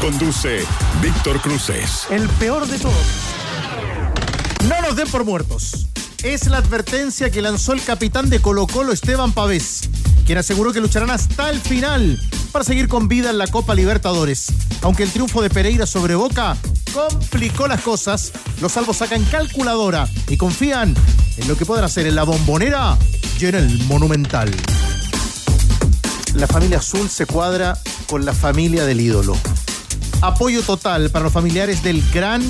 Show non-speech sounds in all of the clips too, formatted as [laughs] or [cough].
Conduce Víctor Cruces. El peor de todos. No nos den por muertos. Es la advertencia que lanzó el capitán de Colo Colo, Esteban Pavés, quien aseguró que lucharán hasta el final para seguir con vida en la Copa Libertadores. Aunque el triunfo de Pereira sobre Boca complicó las cosas, los salvos sacan calculadora y confían en lo que puedan hacer en la bombonera y en el monumental. La familia azul se cuadra con la familia del ídolo. Apoyo total para los familiares del gran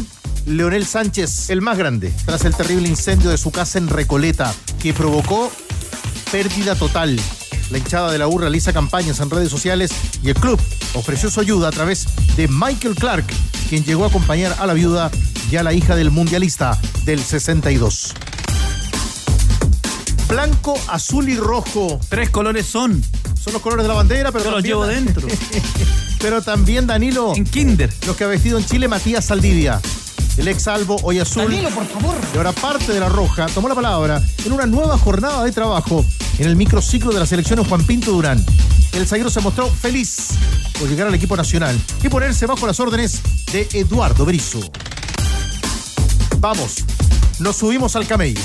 Leonel Sánchez, el más grande, tras el terrible incendio de su casa en Recoleta, que provocó pérdida total. La hinchada de la U realiza campañas en redes sociales y el club ofreció su ayuda a través de Michael Clark, quien llegó a acompañar a la viuda y a la hija del mundialista del 62. Blanco, azul y rojo Tres colores son. son los colores de la bandera, pero Yo los llevo dentro. [laughs] pero también Danilo, En Kinder. los que ha vestido en Chile Matías Saldivia. El ex salvo, hoy azul. por favor. Y ahora parte de la Roja tomó la palabra en una nueva jornada de trabajo en el microciclo de la selección en Juan Pinto Durán. El zaguero se mostró feliz por llegar al equipo nacional y ponerse bajo las órdenes de Eduardo Brizo. Vamos, nos subimos al camello.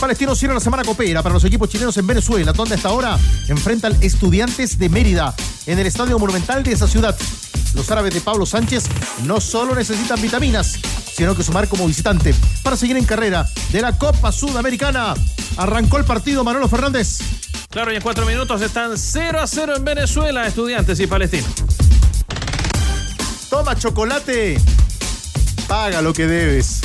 Palestino cierra la semana copera para los equipos chilenos en Venezuela, donde hasta ahora enfrentan estudiantes de Mérida en el Estadio Monumental de esa ciudad. Los árabes de Pablo Sánchez no solo necesitan vitaminas, sino que sumar como visitante para seguir en carrera de la Copa Sudamericana. Arrancó el partido Manolo Fernández. Claro, y en cuatro minutos están 0 a 0 en Venezuela, estudiantes y palestinos. Toma chocolate, paga lo que debes.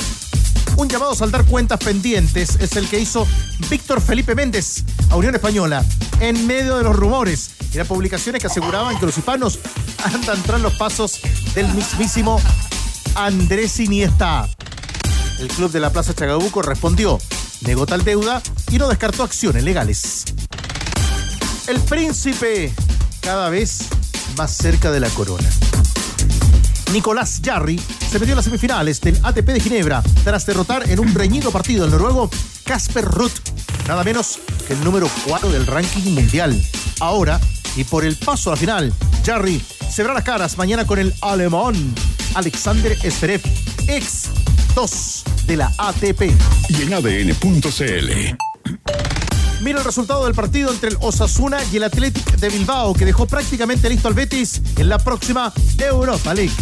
Un llamado a saldar cuentas pendientes es el que hizo Víctor Felipe Méndez a Unión Española en medio de los rumores las publicaciones que aseguraban que los hispanos andan tras los pasos del mismísimo Andrés Iniesta. El club de la Plaza Chagabuco respondió, negó tal deuda y no descartó acciones legales. El príncipe cada vez más cerca de la corona. Nicolás Jarry se metió en las semifinales del ATP de Ginebra tras derrotar en un reñido partido al noruego Casper Ruth, nada menos que el número 4 del ranking mundial. Ahora, y por el paso a la final, Jarry se verá las caras mañana con el alemán Alexander Zverev, ex 2 de la ATP. Y en ADN.cl. Mira el resultado del partido entre el Osasuna y el Athletic de Bilbao, que dejó prácticamente listo al Betis en la próxima Europa League.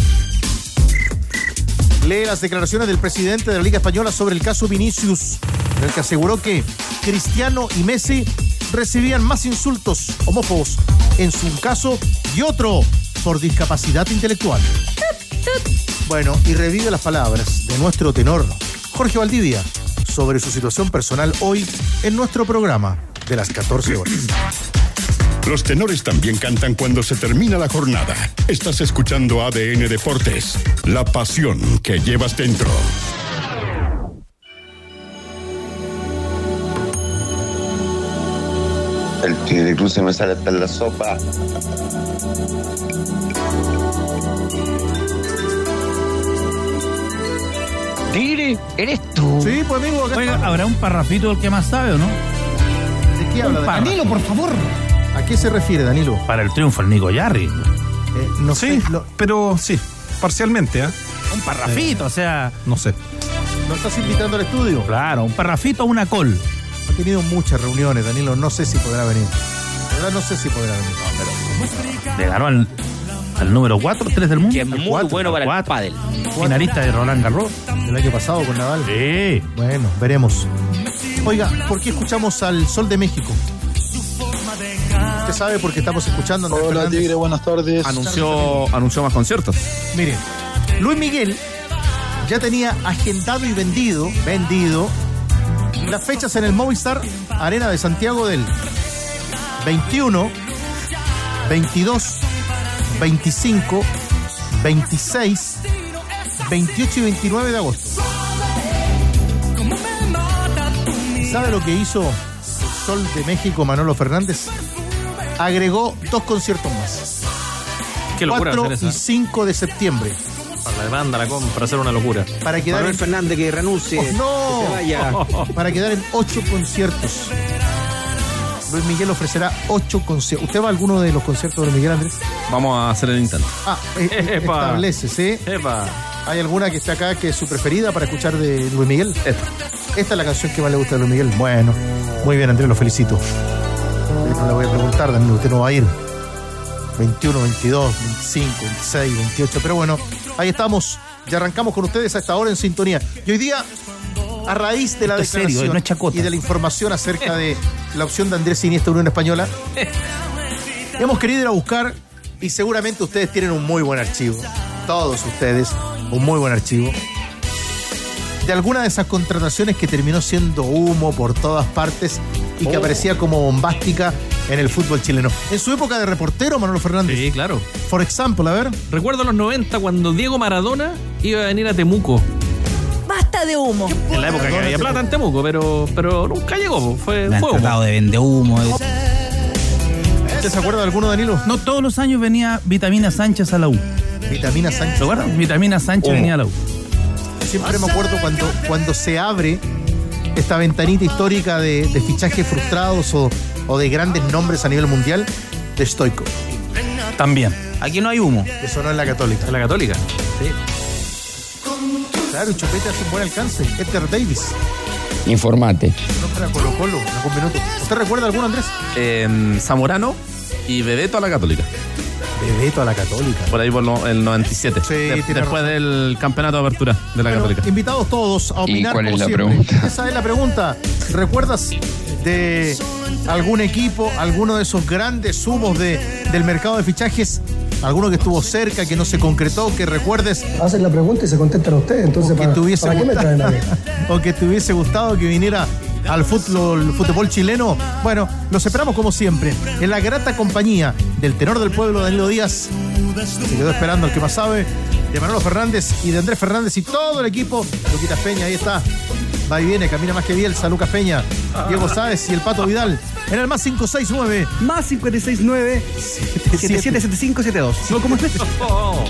Lee las declaraciones del presidente de la Liga Española sobre el caso Vinicius, en el que aseguró que Cristiano y Messi recibían más insultos homófobos en su caso y otro por discapacidad intelectual. Bueno, y revive las palabras de nuestro tenor Jorge Valdivia sobre su situación personal hoy en nuestro programa de las 14 horas. [clears throat] Los tenores también cantan cuando se termina la jornada. Estás escuchando ADN Deportes, la pasión que llevas dentro. El tigre se me sale hasta en la sopa. Tigre, eres tú. Sí, pues amigo, Oiga, estamos. ¿habrá un parrafito del que más sabe o no? ¿de qué habla? Danilo? Por favor. ¿A qué se refiere, Danilo? Para el triunfo, el Nico Yarri. Eh, no Sí, sé, lo, pero sí, parcialmente, ¿ah? Un parrafito, o sea, No sé. ¿lo estás invitando al estudio? claro, un parrafito o una col. Ha tenido muchas reuniones, Danilo, no sé si podrá venir. La verdad no sé si podrá venir. Le ganó al, al número 4, 3 del mundo. Que es muy cuatro, bueno para el cuatro. pádel. Finalista de Roland Garros. El año pasado con Nadal. Sí. Bueno, veremos. Oiga, ¿por qué escuchamos al Sol de México? Usted sabe por qué estamos escuchando Andrés Hola Fernández. Tigre, buenas tardes. Anunció, anunció más conciertos. Miren, Luis Miguel ya tenía agendado y vendido, vendido, las fechas en el Movistar Arena de Santiago del 21, 22, 25, 26, 28 y 29 de agosto. ¿Sabe lo que hizo el Sol de México, Manolo Fernández? Agregó dos conciertos más. Qué locura 4 hacer y esa. 5 de septiembre. Para la demanda, la compra, hacer una locura. Para quedar Manuel en, Fernández que renuncie. Oh, no. que se vaya. [laughs] para quedar en 8 conciertos. Luis Miguel ofrecerá 8 conciertos. ¿Usted va a alguno de los conciertos de Luis Miguel Andrés? Vamos a hacer el intento. Ah, eh, eh, [laughs] Epa. establece, ¿sí? Epa. ¿Hay alguna que esté acá que es su preferida para escuchar de Luis Miguel? Esta. Esta es la canción que más le gusta de Luis Miguel. Bueno, muy bien, Andrés, lo felicito. No le voy a preguntar, Daniel, usted no va a ir. 21, 22, 25, 26, 28. Pero bueno, ahí estamos. Ya arrancamos con ustedes a esta hora en sintonía. Y hoy día, a raíz de la Esto serio, declaración no chacota. y de la información acerca de la opción de Andrés Iniesta Unión Española, [laughs] hemos querido ir a buscar y seguramente ustedes tienen un muy buen archivo. Todos ustedes, un muy buen archivo de alguna de esas contrataciones que terminó siendo humo por todas partes y que aparecía como bombástica en el fútbol chileno. En su época de reportero, Manolo Fernández, Sí, claro. por ejemplo, a ver, Recuerdo los 90 cuando Diego Maradona iba a venir a Temuco. Basta de humo. En la época que había plata en Temuco, pero, pero nunca llegó. Fue, Me han fue humo. tratado de vender humo. de- ¿usted se acuerda de alguno, Danilo? No, todos los años venía Vitamina Sánchez a la U. Vitamina Sánchez. ¿Lo acuerdan? Vitamina Sánchez venía a la U. Siempre me acuerdo cuando, cuando se abre esta ventanita histórica de, de fichajes frustrados o, o de grandes nombres a nivel mundial de Stoico, También. Aquí no hay humo. que sonó en la Católica. En la Católica. Claro, y Chupete hace un buen alcance. Esther Davis. Informate. No para Colo Colo, algún minuto. ¿Usted recuerda alguno, Andrés? En Zamorano y Bebeto a la Católica. Bebeto a la Católica. Por ahí por lo- el 97. Sí, De- después razón. del campeonato de apertura de la Bueno, Católica. invitados todos a opinar cuál es la siempre. pregunta? Esa es la pregunta. ¿Recuerdas de algún equipo, alguno de esos grandes humos de, del mercado de fichajes? ¿Alguno que estuvo cerca, que no se concretó, que recuerdes? Hacen la pregunta y se contestan ustedes, entonces o que ¿para, ¿para qué me traen a [laughs] o que te hubiese gustado que viniera al fútbol, fútbol chileno. Bueno, los esperamos como siempre, en la grata compañía del tenor del pueblo, Danilo Díaz. Se quedó esperando el que más sabe, de Manolo Fernández y de Andrés Fernández y todo el equipo. Luquitas Peña, ahí está. Va y viene, camina más que Bielsa, Lucas Peña, Diego Sáez y el Pato Vidal. En el más 569 Más 569 777572. ¿Cómo es esto? Oh,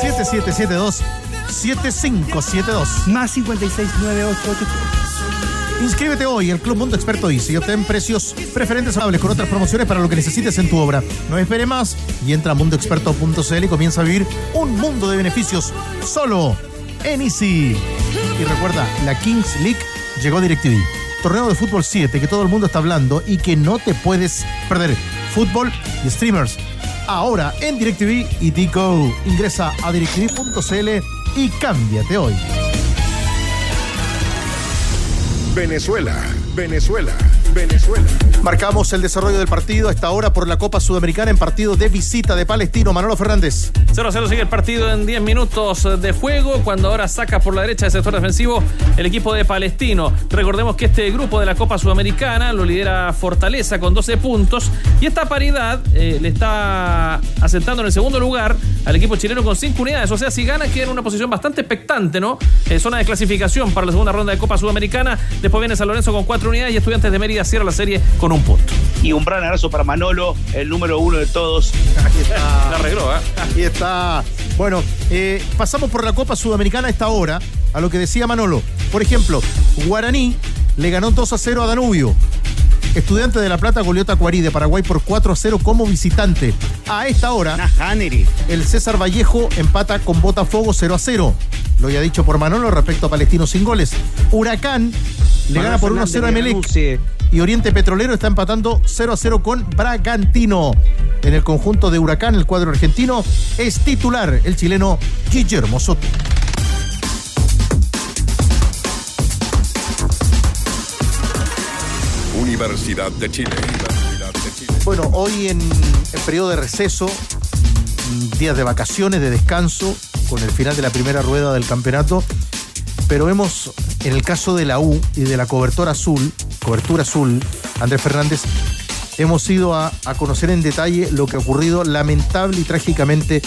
7772 7572. Más 56988. Inscríbete hoy, el Club Mundo Experto dice y obtén precios preferentes amables con otras promociones para lo que necesites en tu obra. No espere más y entra a mundoexperto.cl y comienza a vivir un mundo de beneficios solo en Easy. Y recuerda, la Kings League llegó a DirecTV. Torneo de fútbol 7 que todo el mundo está hablando y que no te puedes perder. Fútbol y streamers. Ahora en DirecTV y Dico. Ingresa a directv.cl y cámbiate hoy. Venezuela, Venezuela, Venezuela. Marcamos el desarrollo del partido a esta hora por la Copa Sudamericana en partido de visita de Palestino. Manolo Fernández. 0-0 sigue el partido en 10 minutos de juego, cuando ahora saca por la derecha del sector defensivo el equipo de Palestino. Recordemos que este grupo de la Copa Sudamericana lo lidera Fortaleza con 12 puntos y esta paridad eh, le está asentando en el segundo lugar al equipo chileno con 5 unidades. O sea, si gana queda en una posición bastante expectante, ¿no? Eh, zona de clasificación para la segunda ronda de Copa Sudamericana. Después viene San Lorenzo con 4 unidades y Estudiantes de Mérida cierra la serie con un punto. Y un gran abrazo para Manolo, el número uno de todos. Ahí está. [laughs] La arregló, ¿eh? Ahí está. Bueno, eh, pasamos por la Copa Sudamericana a esta hora, a lo que decía Manolo. Por ejemplo, Guaraní le ganó 2 a 0 a Danubio. Estudiante de La Plata goleó a Tacuarí de Paraguay por 4 a 0 como visitante. A esta hora, el César Vallejo empata con Botafogo 0 a 0. Lo ya dicho por Manolo respecto a Palestino sin goles. Huracán le gana por 1 a 0 a Emelec. Y Oriente Petrolero está empatando 0 a 0 con Bragantino. En el conjunto de Huracán, el cuadro argentino es titular el chileno Guillermo Soto. Universidad de Chile. Bueno, hoy en el periodo de receso, mm, días de vacaciones, de descanso, con el final de la primera rueda del campeonato, pero vemos en el caso de la U y de la cobertura azul, cobertura azul, Andrés Fernández, hemos ido a, conocer en detalle lo que ha ocurrido lamentable y trágicamente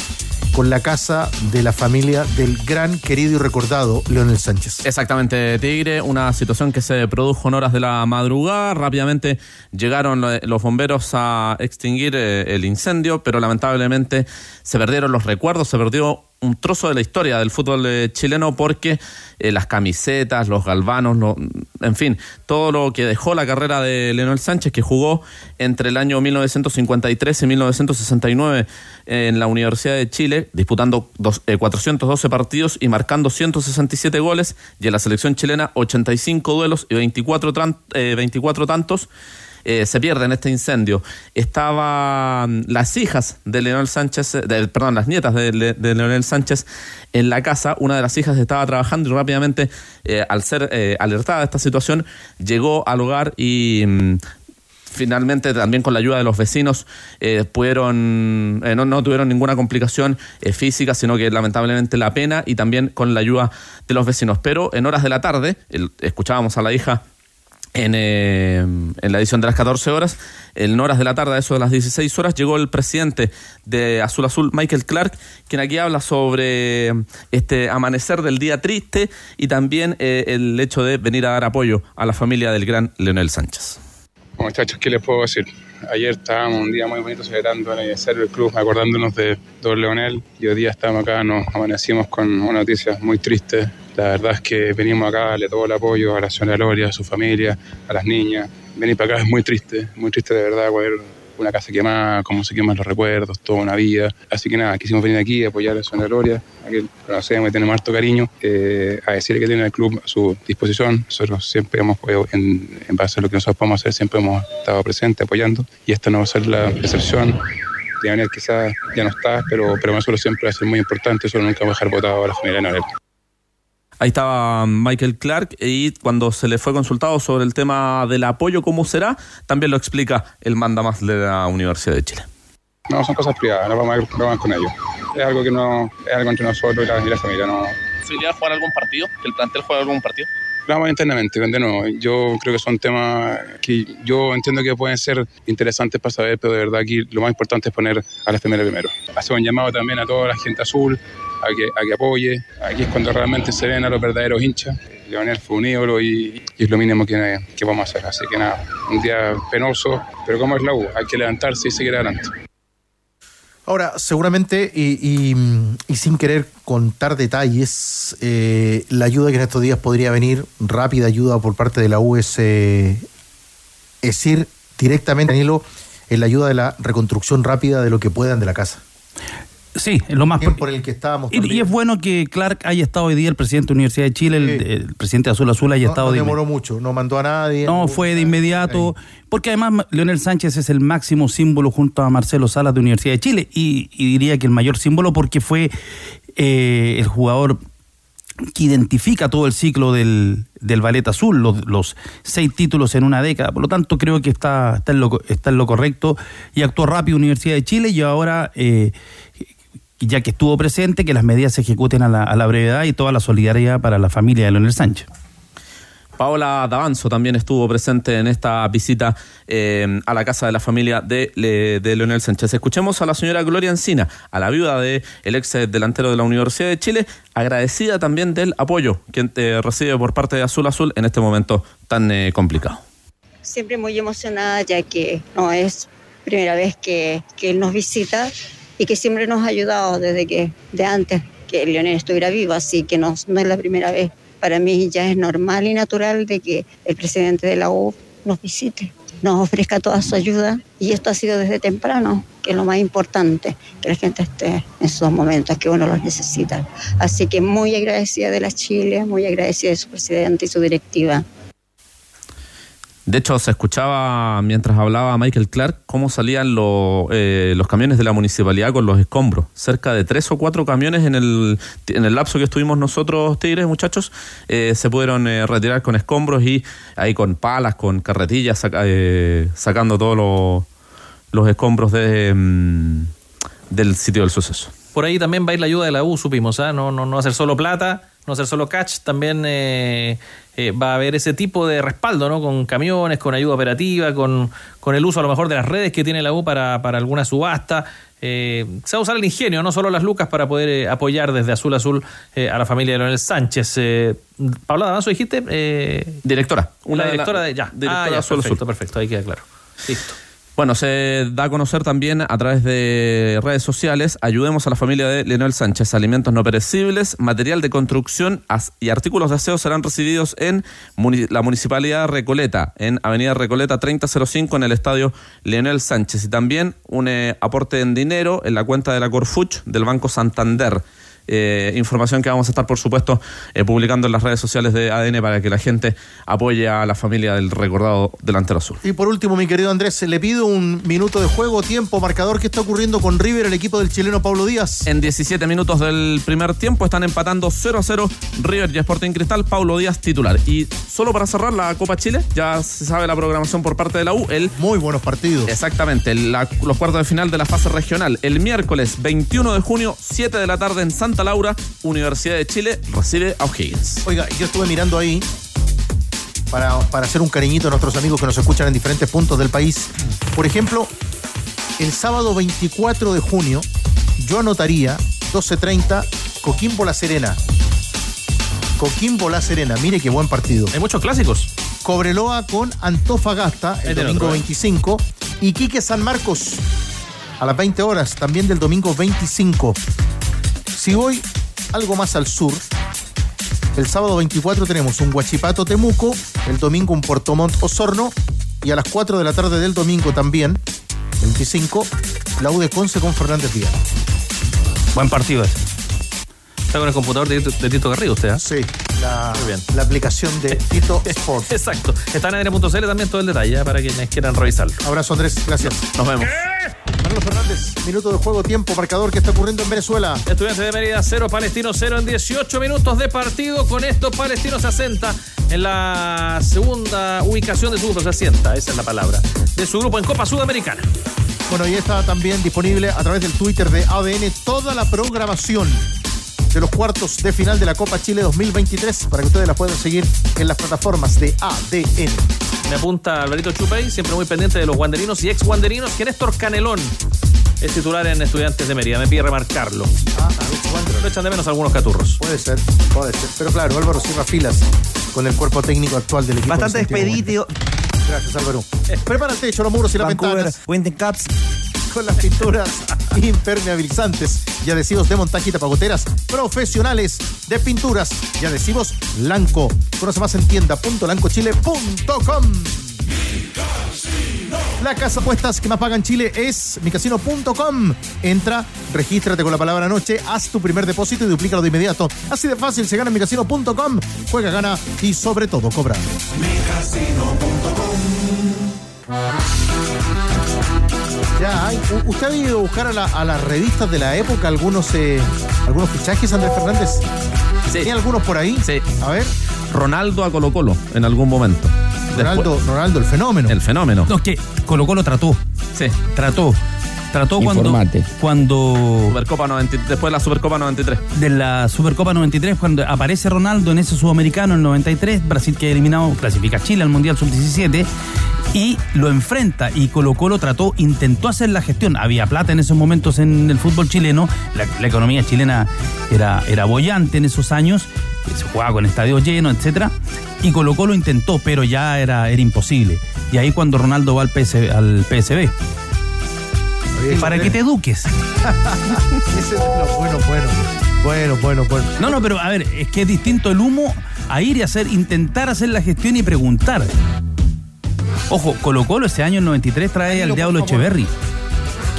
con la casa de la familia del gran, querido y recordado Leonel Sánchez. Exactamente, Tigre, una situación que se produjo en horas de la madrugada. Rápidamente llegaron los bomberos a extinguir eh, el incendio, pero lamentablemente se perdieron los recuerdos, se perdió un trozo de la historia del fútbol eh, chileno porque eh, las camisetas, los galvanos, en fin, todo lo que dejó la carrera de Leonel Sánchez, que jugó entre el año 1953 y 1969 en la Universidad de Chile, disputando 412 eh, partidos y marcando 167 goles, y en la selección chilena 85 duelos y 24, 24 tantos. Eh, se pierde en este incendio. Estaban las hijas de Leonel Sánchez, de, perdón, las nietas de, Leonel Sánchez en la casa. Una de las hijas estaba trabajando y rápidamente, eh, al ser eh, alertada de esta situación, llegó al hogar y mm, finalmente también con la ayuda de los vecinos pudieron no, no, tuvieron ninguna complicación física sino que lamentablemente la pena y también con la ayuda de los vecinos pero en horas de la tarde escuchábamos a la hija eh, en, la edición de las 14 horas, en horas de la tarde, eso de las 16 horas, llegó el presidente de Azul Azul, Michael Clark, quien aquí habla sobre este amanecer del día triste y también eh, el hecho de venir a dar apoyo a la familia del gran Leonel Sánchez. Muchachos, ¿qué les puedo decir? Ayer estábamos un día muy bonito celebrando el aniversario del club, acordándonos de Don Leonel, y hoy día estamos acá, nos amanecimos con una noticia muy triste la verdad es que venimos acá darle todo el apoyo a la señora Gloria, a su familia, a las niñas. Venir para acá es muy triste, muy triste de verdad, ver una casa quemada, cómo se queman los recuerdos, toda una vida. Así que nada, quisimos venir aquí a apoyar a señora Gloria, a que conocemos y tenemos harto cariño, eh, a decirle que tiene el club a su disposición. Nosotros siempre hemos apoyado en, base a lo que nosotros podemos hacer, siempre hemos estado presentes apoyando y esta no va a ser la excepción. Leonel quizás ya no está, pero, pero nosotros siempre va a ser muy importante, eso nunca va a dejar votado a la familia de Leonel. Ahí estaba Michael Clark y cuando se le fue consultado sobre el tema del apoyo, cómo será, también lo explica el manda más de la Universidad de Chile. No, son cosas privadas, no vamos a ir con ellos. Es algo que no, es algo entre nosotros y la, y la familia. No. ¿Posibilidad de jugar algún partido? ¿Que el plantel juegue algún partido? Vamos internamente, no. Yo creo que son temas que yo entiendo que pueden ser interesantes para saber, pero de verdad aquí lo más importante es poner a la familia primero. Hace un llamado también a toda la gente azul, a que, a que apoye. Aquí es cuando realmente se ven a los verdaderos hinchas. Leonel fue un ídolo y, es lo mínimo que, que, vamos a hacer. Así que nada, un día penoso, pero como es la U, hay que levantarse y seguir adelante. Ahora, seguramente, y, sin querer contar detalles, eh, la ayuda que en estos días podría venir, rápida ayuda por parte de la U, es, eh, es ir directamente, Danilo, en la ayuda de la reconstrucción rápida de lo que puedan de la casa. Sí, es lo más por el que estábamos. Y, es bueno que Clark haya estado hoy día, el presidente de la Universidad de Chile, el, presidente de Azul Azul haya estado. No demoró mucho, no mandó a nadie. No, fue de inmediato, porque además Leonel Sánchez es el máximo símbolo junto a Marcelo Salas de Universidad de Chile y, diría que el mayor símbolo porque fue eh, el jugador que identifica todo el ciclo del, del ballet azul, los, seis títulos en una década. Por lo tanto, creo que está, está, en, lo, está en lo correcto y actuó rápido Universidad de Chile y ahora eh, ya que estuvo presente, que las medidas se ejecuten a la, brevedad y toda la solidaridad para la familia de Leonel Sánchez. Paola Davanzo también estuvo presente en esta visita eh, a la casa de la familia de, Leonel Sánchez. Escuchemos a la señora Gloria Encina, a la viuda del ex delantero de la Universidad de Chile, agradecida también del apoyo que eh, recibe por parte de Azul Azul en este momento tan eh, complicado. Siempre muy emocionada ya que no es primera vez que, que él nos visita y que siempre nos ha ayudado desde que, de antes que Leonel estuviera vivo, así que no, es la primera vez. Para mí ya es normal y natural de que el presidente de la U nos visite, nos ofrezca toda su ayuda y esto ha sido desde temprano, que es lo más importante, que la gente esté en esos momentos que uno los necesita. Así que muy agradecida de la Chile, muy agradecida de su presidente y su directiva. De hecho, se escuchaba mientras hablaba Michael Clark cómo salían eh, los camiones de la municipalidad con los escombros. Cerca de tres o cuatro camiones en el, en el lapso que estuvimos nosotros, Tigres, muchachos, eh, se pudieron eh, retirar con escombros y ahí con palas, con carretillas, sacando todos los, escombros de, mm, del sitio del suceso. Por ahí también va a ir la ayuda de la U, supimos, ¿ah? no, no, no hacer solo plata, no hacer solo catch, también eh, va a haber ese tipo de respaldo, ¿no? Con camiones, con ayuda operativa, con, con, el uso a lo mejor de las redes que tiene la U para, para alguna subasta. eh, se va a usar el ingenio, no solo las lucas, para poder eh, apoyar desde Azul a Azul eh, a la familia de Leonel Sánchez. Eh, Paula Davanzo, dijiste. Eh, Directora. Una la- directora de. Ya, directora Ah, ya, Azul perfecto, Azul. perfecto, ahí queda claro. Listo. Bueno, se da a conocer también a través de redes sociales, ayudemos a la familia de Leonel Sánchez, alimentos no perecibles, material de construcción y artículos de aseo serán recibidos en la Municipalidad Recoleta, en Avenida Recoleta 3005 en el Estadio Leonel Sánchez y también un eh, aporte en dinero en la cuenta de la Corfuch del Banco Santander. Eh, información que vamos a estar, por supuesto, eh, publicando en las redes sociales de ADN para que la gente apoye a la familia del recordado delantero azul. Y por último, mi querido Andrés, le pido un minuto de juego, tiempo, marcador. ¿Qué está ocurriendo con River, el equipo del chileno Pablo Díaz? En 17 minutos del primer tiempo están empatando 0 a 0 River y Sporting Cristal, Paulo Díaz titular. Y solo para cerrar la Copa Chile, ya se sabe la programación por parte de la U. El, Muy buenos partidos. exactamente, la- los cuartos de final de la fase regional. El miércoles 21 de junio, 7 de la tarde en Santa Laura, Universidad de Chile recibe a O'Higgins. Oiga, yo estuve mirando ahí para, para hacer un cariñito a nuestros amigos que nos escuchan en diferentes puntos del país. Por ejemplo, el sábado 24 de junio, yo anotaría 12.30 Coquimbo La Serena. Coquimbo La Serena, mire qué buen partido. Hay muchos clásicos. Cobreloa con Antofagasta el domingo otro, ¿eh? 25 y Quique San Marcos a las 20 horas también del domingo 25. Si voy algo más al sur, el sábado 24 tenemos un Huachipato Temuco, el domingo un Puerto Montt Osorno y a las 4 de la tarde del domingo también, 25, la U de Conce con Fernández Vial. Buen partido ese. Está con el computador de, Tito- de Tito Garrido usted, ¿ah? Sí, la, Muy bien. la aplicación de [laughs] Tito Sport. Exacto. Está en ADN.cl también todo el detalle ¿ah? para quienes quieran revisarlo. Abrazo Andrés, gracias. Nos vemos. Fernández, minuto de juego, tiempo, marcador, ¿qué está ocurriendo en Venezuela? Estudiantes de Mérida 0, Palestino 0 en 18 minutos de partido. Con esto, Palestino se asenta en la segunda ubicación de su grupo. Se asienta, esa es la palabra. De su grupo en Copa Sudamericana. Bueno, y está también disponible a través del Twitter de ADN toda la programación de los cuartos de final de la Copa Chile 2023 para que ustedes la puedan seguir en las plataformas de ADN. Me apunta Alvarito Chupey, siempre muy pendiente de los guanderinos y ex guanderinos, que Néstor Canelón es titular en Estudiantes de Mérida. Me pide remarcarlo. Ah, a ver, Wander. Lo echan de menos algunos caturros. Puede ser, puede ser. Pero claro, Álvaro cierra filas con el cuerpo técnico actual del equipo. Bastante de Santiago expedito. Wander. Gracias, Álvaro. Prepara el techo, los muros y las Vancouver, ventanas Winter Caps. Con las pinturas [laughs] impermeabilizantes y adhesivos de montaje y tapagoteras profesionales de pinturas y adhesivos Blanco. Conoce más en tienda.lancochile.com. La casa apuestas que más paga en Chile es micasino.com. Entra, regístrate con la palabra noche, haz tu primer depósito y duplícalo de inmediato. Así de fácil se gana en micasino.com. Juega, gana y sobre todo cobra. Ya hay. ¿Usted ha ido a buscar a, la- a las revistas de la época algunos, eh, algunos fichajes, Andrés Fernández? Sí. ¿Tiene algunos por ahí? Sí. A ver. Ronaldo a Colo Colo en algún momento. Ronaldo, Después- Ronaldo, el fenómeno. el fenómeno. No, es que Colo Colo trató. Sí. Trató. Trató cuando, Informate. cuando Supercopa 90 después de la Supercopa 93. de la Supercopa 93, cuando aparece Ronaldo en ese sudamericano, el 93, Brasil que ha eliminado, clasifica a Chile al Mundial Sub-17, y lo enfrenta y Colo Colo trató, intentó hacer la gestión. Había plata en esos momentos en el fútbol chileno, la, la economía chilena era, era bollante en esos años, se jugaba con estadios llenos, etcétera, y Colo Colo intentó, pero ya era, era imposible. Y ahí cuando Ronaldo va al, PS, al PSB. Para que te eduques. [laughs] Ese es lo bueno, bueno. Bueno, bueno, bueno. No, no, pero a ver, es que es distinto el humo a ir y hacer, intentar hacer la gestión y preguntar. Ojo, Colo Colo ese año, el 93, trae al Diablo. Echeverry,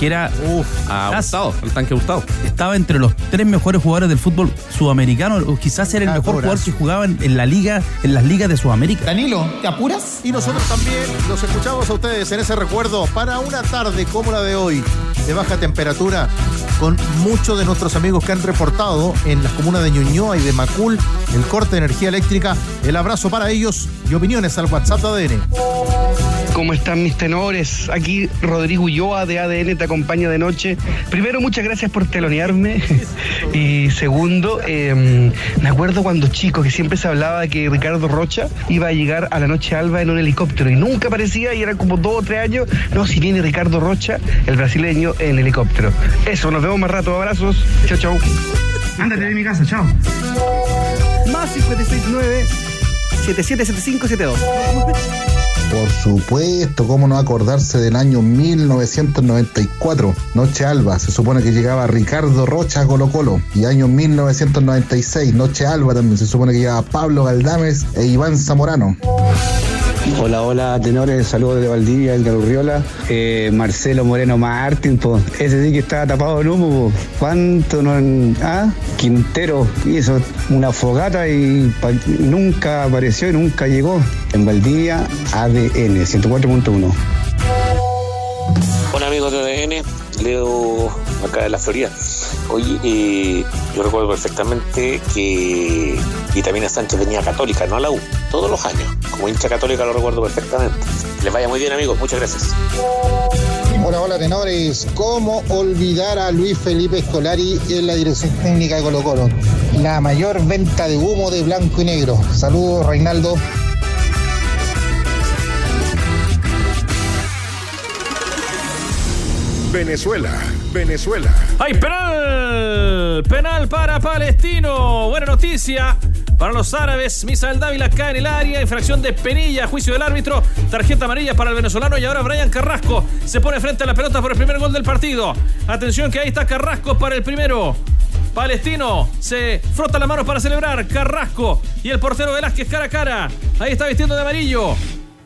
que era, Uf. A Quizás- Gustavo, el tanque Gustavo. estaba entre los tres mejores jugadores del fútbol sudamericano, o quizás era el mejor jugador que jugaba en, en la liga, en las ligas de Sudamérica. Danilo, ¿te apuras? Y nosotros también los escuchamos a ustedes en ese recuerdo para una tarde como la de hoy, de baja temperatura, con muchos de nuestros amigos que han reportado en las comunas de Ñuñoa y de Macul el corte de energía eléctrica. El abrazo para ellos y opiniones al WhatsApp de ADN. ¿Cómo están mis tenores? Aquí Rodrigo Ulloa de ADN te acompaña de noche. Primero, muchas gracias por telonearme. [laughs] y segundo, eh, me acuerdo cuando chico que siempre se hablaba de que Ricardo Rocha iba a llegar a la noche alba en un helicóptero y nunca aparecía y eran como dos o tres años. No, si viene Ricardo Rocha, el brasileño, en helicóptero. Eso, nos vemos más rato. Abrazos. Chao, chao. Ándate de mi casa, chao. Más 569 777572. Por supuesto, ¿cómo no acordarse del año 1994? Noche Alba, se supone que llegaba Ricardo Rocha a Colo Colo. Y año 1996, Noche Alba también, se supone que llegaba Pablo Galdames e Iván Zamorano. Hola, hola, tenores, saludos desde Valdivia, el Urriola. Eh, Marcelo Moreno Martín, po. ese sí que estaba tapado en humo. ¿cuánto no? Ah, Quintero hizo una fogata y nunca apareció y nunca llegó. En Valdivia, ADN 104.1. Hola amigos de ADN, Leo acá de la Florida. Oye, eh, yo recuerdo perfectamente que Vitamina Sánchez venía Católica, no a la U, todos los años. Como hincha católica lo recuerdo perfectamente. Les vaya muy bien amigos, muchas gracias. Hola, hola tenores. ¿Cómo olvidar a Luis Felipe Escolari en la dirección técnica de Colo Colo? La mayor venta de humo de blanco y negro. Saludos, Reinaldo. Venezuela, Venezuela. ¡Hay penal! Penal para Palestino. Buena noticia para los árabes. Misael Dávila cae en el área. Infracción de Penilla. Juicio del árbitro. Tarjeta amarilla para el venezolano. Y ahora Brian Carrasco se pone frente a la pelota por el primer gol del partido. Atención que ahí está Carrasco para el primero. Palestino se frota las manos para celebrar. Carrasco y el portero Velázquez cara a cara. Ahí está vistiendo de amarillo.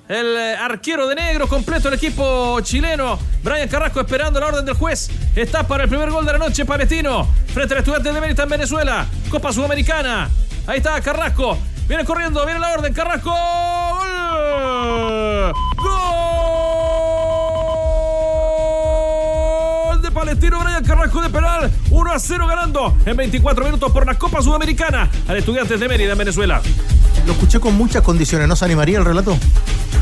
El eh, arquero de negro completo el equipo chileno. Brian Carrasco esperando la orden del juez. Está para el primer gol de la noche palestino. Frente al estudiante de Mérida en Venezuela. Copa Sudamericana. Ahí está Carrasco. Viene corriendo, viene la orden. Carrasco. ¡Gol! Gol de Palestino. Brian Carrasco de penal. 1 a 0 ganando en 24 minutos por la Copa Sudamericana al Estudiantes de Mérida en Venezuela. Lo escuché con muchas condiciones. ¿No se animaría el relato?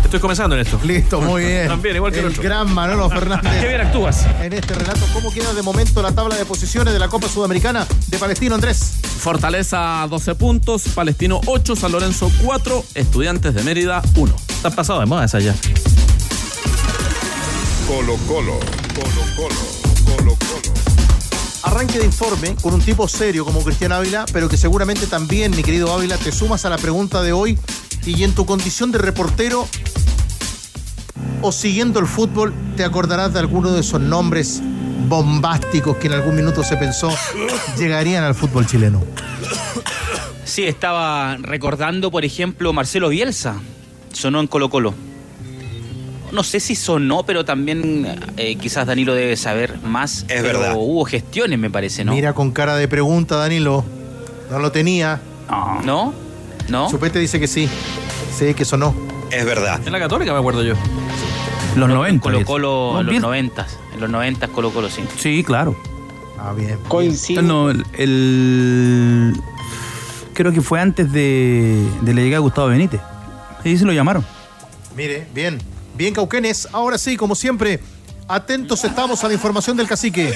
Estoy comenzando en esto. Listo, muy bien. También, igual que el el otro. gran Manolo Fernández. [laughs] Qué bien actúas. En este relato, ¿cómo queda de momento la tabla de posiciones de la Copa Sudamericana de Palestino, Andrés? Fortaleza 12 puntos, Palestino 8, San Lorenzo 4, Estudiantes de Mérida 1. Está pasado de moda esa ya. Colo Colo, Colo Colo, Colo Colo. Arranque de informe con un tipo serio como Cristian Ávila, pero que seguramente también, mi querido Ávila, te sumas a la pregunta de hoy y en tu condición de reportero o siguiendo el fútbol, te acordarás de alguno de esos nombres bombásticos que en algún minuto se pensó llegarían al fútbol chileno. Sí, estaba recordando, por ejemplo, Marcelo Bielsa. Sonó en Colo Colo. No sé si sonó, pero también eh, quizás Danilo debe saber más. Es pero verdad. Hubo gestiones, me parece, ¿no? Mira con cara de pregunta, Danilo. No lo tenía. ¿No? ¿No? Chupete dice que sí. Sí, que sonó. Es verdad. En la Católica me acuerdo yo. Los En 90. Colo Colo, No, en los bien. 90. En los 90 Colo Colo, sí. Sí, claro. Ah, bien. No, el, el- Creo que fue antes de, de la llegada de Gustavo Benítez. Ahí se lo llamaron. Mire, bien. Bien, Cauquenes. Ahora sí, como siempre, atentos estamos a la información del cacique.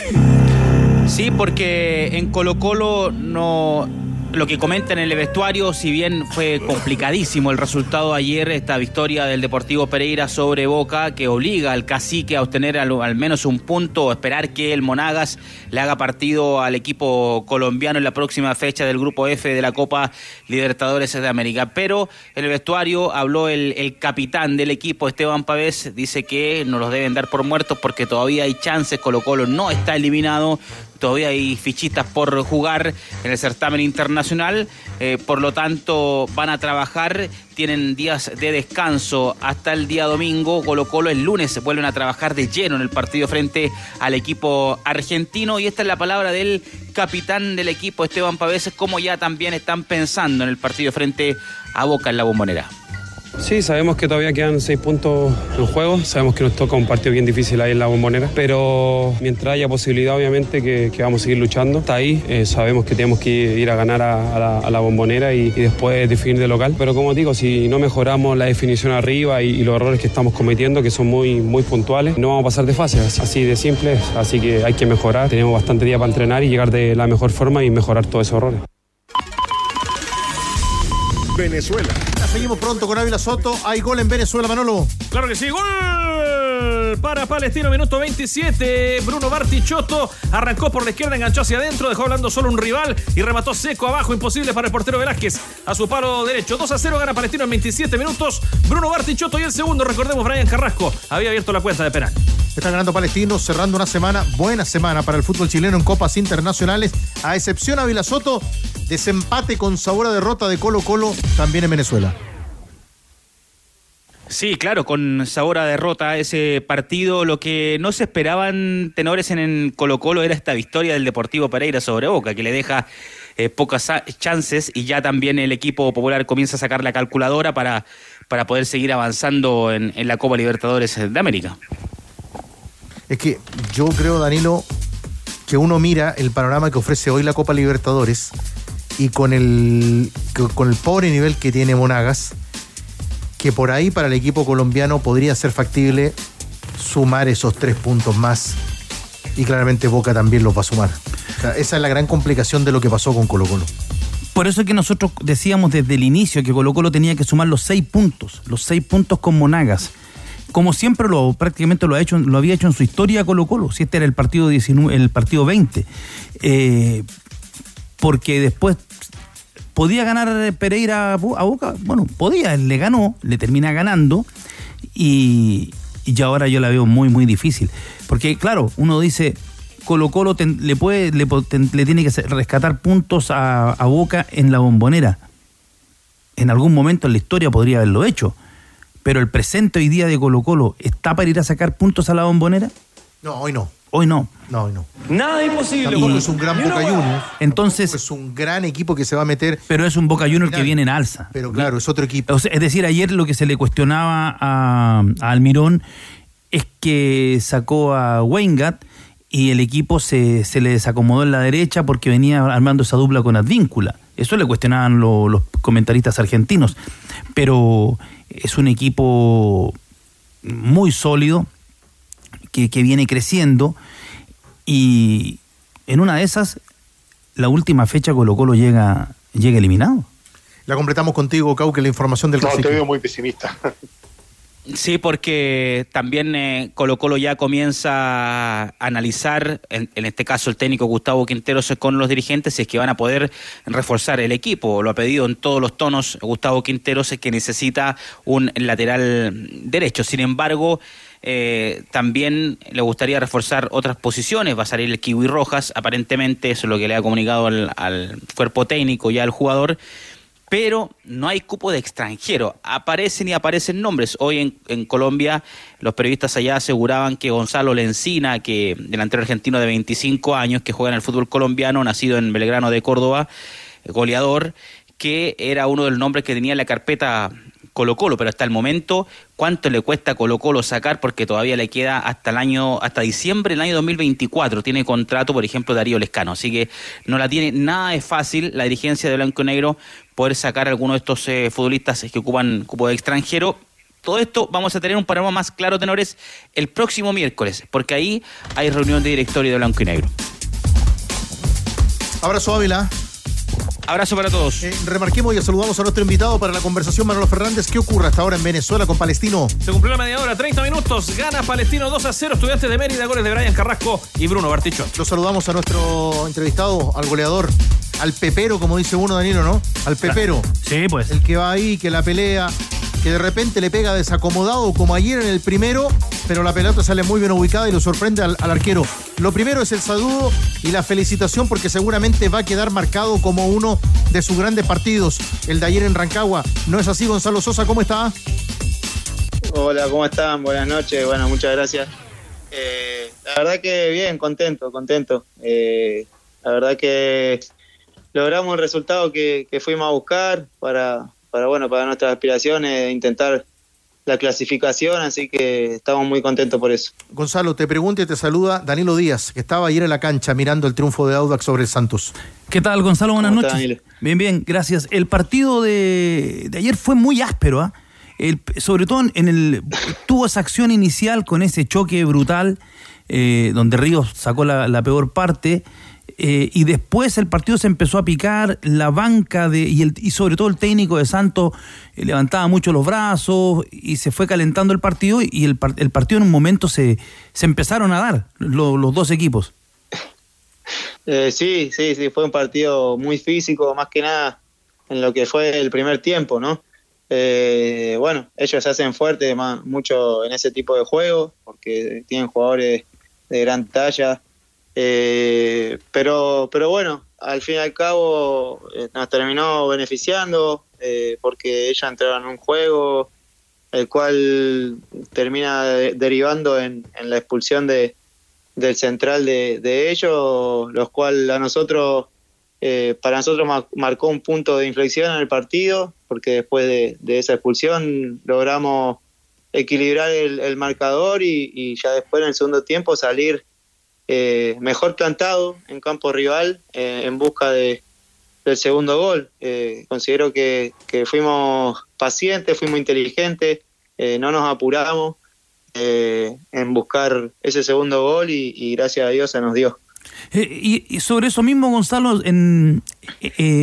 Sí, porque en Colo Colo no. Lo que comentan en el vestuario, si bien fue complicadísimo el resultado ayer, esta victoria del Deportivo Pereira sobre Boca, que obliga al cacique a obtener al, menos un punto o esperar que el Monagas le haga partido al equipo colombiano en la próxima fecha del Grupo F de la Copa Libertadores de América. Pero en el vestuario habló el, el capitán del equipo, Esteban Pavés, dice que no los deben dar por muertos porque todavía hay chances, Colo Colo no está eliminado, todavía hay fichitas por jugar en el certamen internacional, eh, por lo tanto van a trabajar, tienen días de descanso hasta el día domingo, Colo Colo el lunes vuelven a trabajar de lleno en el partido frente al equipo argentino. Y esta es la palabra del capitán del equipo Esteban Pavés, como ya también están pensando en el partido frente a Boca en la bombonera. Sí, sabemos que todavía quedan seis puntos en juego. Sabemos que nos toca un partido bien difícil ahí en la bombonera. Pero mientras haya posibilidad, obviamente, que, vamos a seguir luchando. Está ahí. Eh, sabemos que tenemos que ir a ganar a, la, bombonera y, después definir de local. Pero como digo, si no mejoramos la definición arriba y, y los errores que estamos cometiendo, que son muy, muy puntuales, no vamos a pasar de fase. Así de simple. Así que hay que mejorar. Tenemos bastante día para entrenar y llegar de la mejor forma y mejorar todos esos errores. Venezuela. Seguimos pronto con Ávila Soto. Hay gol en Venezuela, Manolo. Claro que sí, gol para Palestino, minuto 27. Bruno Bartichotto arrancó por la izquierda, enganchó hacia adentro, dejó hablando solo un rival y remató seco abajo, imposible para el portero Velázquez a su palo derecho. 2 a 0 gana Palestino en 27 minutos. Bruno Bartichotto y el segundo, recordemos, Brian Carrasco había abierto la cuenta de penal. Está ganando Palestino, cerrando una semana, buena semana para el fútbol chileno en copas internacionales, a excepción a Ávila Soto, desempate con sabor a derrota de Colo Colo también en Venezuela. Sí, claro, con sabor a derrota ese partido. Lo que no se esperaban tenores en el Colo Colo era esta victoria del Deportivo Pereira sobre Boca, que le deja eh, pocas chances y ya también el equipo popular comienza a sacar la calculadora para, para poder seguir avanzando en, en la Copa Libertadores de América. Es que yo creo, Danilo, que uno mira el panorama que ofrece hoy la Copa Libertadores y con el, con el pobre nivel que tiene Monagas, que por ahí para el equipo colombiano podría ser factible sumar esos tres puntos más. Y claramente Boca también los va a sumar. Esa es la gran complicación de lo que pasó con Colo Colo. Por eso es que nosotros decíamos desde el inicio que Colo Colo tenía que sumar los seis puntos, los seis puntos con Monagas. Como siempre lo prácticamente lo ha hecho, lo había hecho en su historia Colo Colo, si este era el partido 19, el partido 20. Eh, porque después podía ganar Pereira a Boca, bueno, podía, le ganó, le termina ganando y, y ahora yo la veo muy, muy difícil. Porque claro, uno dice, Colo Colo le, puede, le, tiene que rescatar puntos a, a, Boca en la bombonera. En algún momento en la historia podría haberlo hecho. Pero el presente hoy día de Colo Colo, ¿está para ir a sacar puntos a la bombonera? No, hoy no. Hoy no. No, hoy no. Nada imposible. Tampoco es un gran Boca Juniors. Entonces. es un gran equipo que se va a meter. Pero es un Boca Juniors que viene en alza. Pero claro, es otro equipo. O sea, es decir, ayer lo que se le cuestionaba a, a Almirón es que sacó a Weingat y el equipo se, se, le desacomodó en la derecha porque venía armando esa dupla con Advíncula. Eso le cuestionaban lo, los comentaristas argentinos. Pero es un equipo muy sólido que, que, viene creciendo y en una de esas, la última fecha Colo Colo llega, llega eliminado. La completamos contigo, Cauque, la información del No, te veo muy pesimista. Sí, porque también eh, Colo Colo ya comienza a analizar, en, en, este caso el técnico Gustavo Quinteros con los dirigentes, si es que van a poder reforzar el equipo. Lo ha pedido en todos los tonos Gustavo Quinteros, es que necesita un lateral derecho. Sin embargo, eh, también le gustaría reforzar otras posiciones. Va a salir el Kiwi Rojas, aparentemente, eso es lo que le ha comunicado al, al cuerpo técnico y al jugador pero no hay cupo de extranjero. Aparecen y aparecen nombres. Hoy en, Colombia los periodistas allá aseguraban que Gonzalo Lencina, que delantero argentino de 25 años, que juega en el fútbol colombiano, nacido en Belgrano de Córdoba, goleador, que era uno de los nombres que tenía en la carpeta Colo Colo, pero hasta el momento, ¿cuánto le cuesta Colo Colo sacar? Porque todavía le queda hasta el año, hasta diciembre del año 2024. Tiene contrato, por ejemplo, Darío Lescano. Así que no la tiene nada de fácil la dirigencia de Blanco Negro poder sacar a algunos de estos eh, futbolistas que ocupan cupo de extranjero. Todo esto vamos a tener un panorama más claro, tenores, el próximo miércoles, porque ahí hay reunión de directorio de Blanco y Negro. Abrazo Ávila. Abrazo para todos. Eh, remarquemos y saludamos a nuestro invitado para la conversación, Manolo Fernández. ¿Qué ocurre hasta ahora en Venezuela con Palestino? Se cumplió la media hora, 30 minutos. Gana Palestino 2 a 0. Estudiantes de Mérida, goles de Brian Carrasco y Bruno Bartichón. Lo saludamos a nuestro entrevistado, al goleador, al pepero, como dice uno, Danilo, ¿no? Al pepero. Sí, pues. El que va ahí, que la pelea, que de repente le pega desacomodado, como ayer en el primero, pero la pelota sale muy bien ubicada y lo sorprende al, al arquero. Lo primero es el saludo y la felicitación porque seguramente va a quedar marcado como uno de sus grandes partidos, el de ayer en Rancagua. ¿No es así, Gonzalo Sosa? ¿Cómo está? Hola, ¿cómo están? Buenas noches. Bueno, muchas gracias. Eh, la verdad que bien, contento, contento. Eh, la verdad que logramos el resultado que, que fuimos a buscar para, para bueno, para nuestras aspiraciones, intentar la clasificación, así que estamos muy contentos por eso. Gonzalo, te pregunta y te saluda Danilo Díaz, que estaba ayer en la cancha mirando el triunfo de Audax sobre el Santos. ¿Qué tal, Gonzalo? Buenas ¿Cómo noches. está, bien, bien, gracias. El partido de, de ayer fue muy áspero, ¿ah? El- sobre todo en el tuvo esa acción inicial con ese choque brutal eh, donde Ríos sacó la, la peor parte eh, y después el partido se empezó a picar la banca de y, el, y sobre todo el técnico de Santos eh, levantaba mucho los brazos y se fue calentando el partido y el, el partido en un momento se, se empezaron a dar lo- los dos equipos [laughs] Eh, sí, sí, sí, fue un partido muy físico, más que nada en lo que fue el primer tiempo, ¿no? Eh, bueno, ellos se hacen fuertes más, mucho en ese tipo de juego, porque tienen jugadores de gran talla, eh, pero, pero bueno, al fin y al cabo eh, nos terminó beneficiando, eh, porque ellos entraron en un juego el cual termina de- derivando en, la expulsión de, del central de, ellos, los cual a nosotros, eh, para nosotros ma- marcó un punto de inflexión en el partido, porque después de, esa expulsión logramos equilibrar el, marcador y ya después en el segundo tiempo salir eh, mejor plantado en campo rival eh, en busca de, del segundo gol. Eh, considero que, que fuimos pacientes, fuimos inteligentes, no nos apuramos en buscar ese segundo gol y, gracias a Dios se nos dio. Y, sobre eso mismo, Gonzalo, en